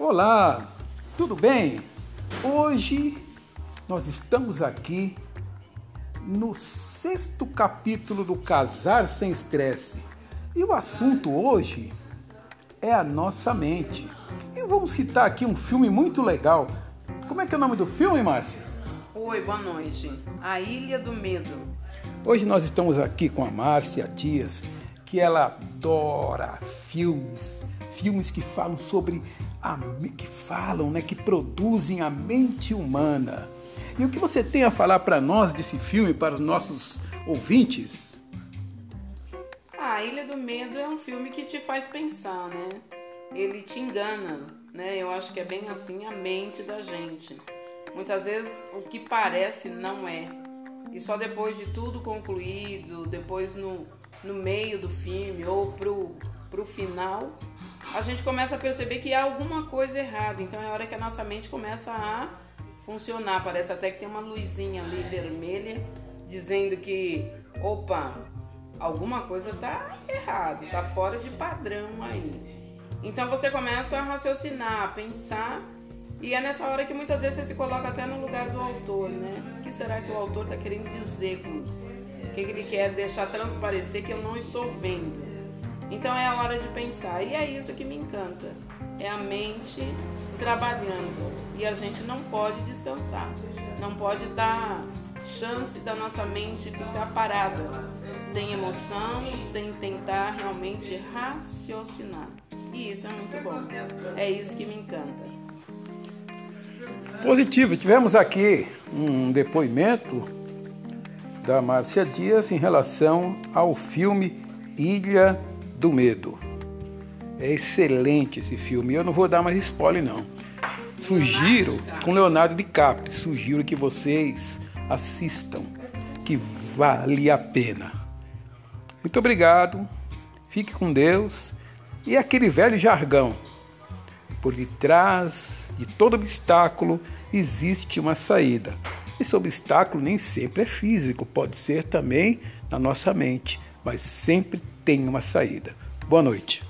Olá, tudo bem? Hoje nós estamos aqui no sexto capítulo do Casar Sem Estresse. E o assunto hoje é a nossa mente. E vamos citar aqui um filme muito legal. Como é que é o nome do filme, Márcia? Oi, boa noite. A Ilha do Medo. Hoje nós estamos aqui com a Márcia Dias, que ela adora filmes, filmes que falam sobre a, que falam, né, que produzem a mente humana. E o que você tem a falar para nós desse filme, para os nossos ouvintes? A Ilha do Medo é um filme que te faz pensar, né? Ele te engana, né? Eu acho que é bem assim a mente da gente. Muitas vezes o que parece não é. E só depois de tudo concluído, depois no, no meio do filme ou pro, pro final, a gente começa a perceber que há alguma coisa errada. Então é a hora que a nossa mente começa a funcionar. Parece até que tem uma luzinha ali vermelha dizendo que, opa, alguma coisa tá errado, tá fora de padrão aí. Então você começa a raciocinar, a pensar, e é nessa hora que muitas vezes você se coloca até no lugar do autor, né? O que será que o autor está querendo dizer com isso? O que, que ele quer deixar transparecer que eu não estou vendo? Então é a hora de pensar. E é isso que me encanta. É a mente trabalhando. E a gente não pode descansar. Não pode dar chance da nossa mente ficar parada, sem emoção, sem tentar realmente raciocinar. E isso é muito bom. É isso que me encanta. Positivo. Tivemos aqui um depoimento da Márcia Dias em relação ao filme Ilha do Medo. É excelente esse filme. Eu não vou dar mais spoiler não. Sugiro com Leonardo DiCaprio, sugiro que vocês assistam, que vale a pena. Muito obrigado. Fique com Deus e aquele velho jargão. Por detrás de todo obstáculo existe uma saída. Esse obstáculo nem sempre é físico, pode ser também na nossa mente, mas sempre tem uma saída. Boa noite.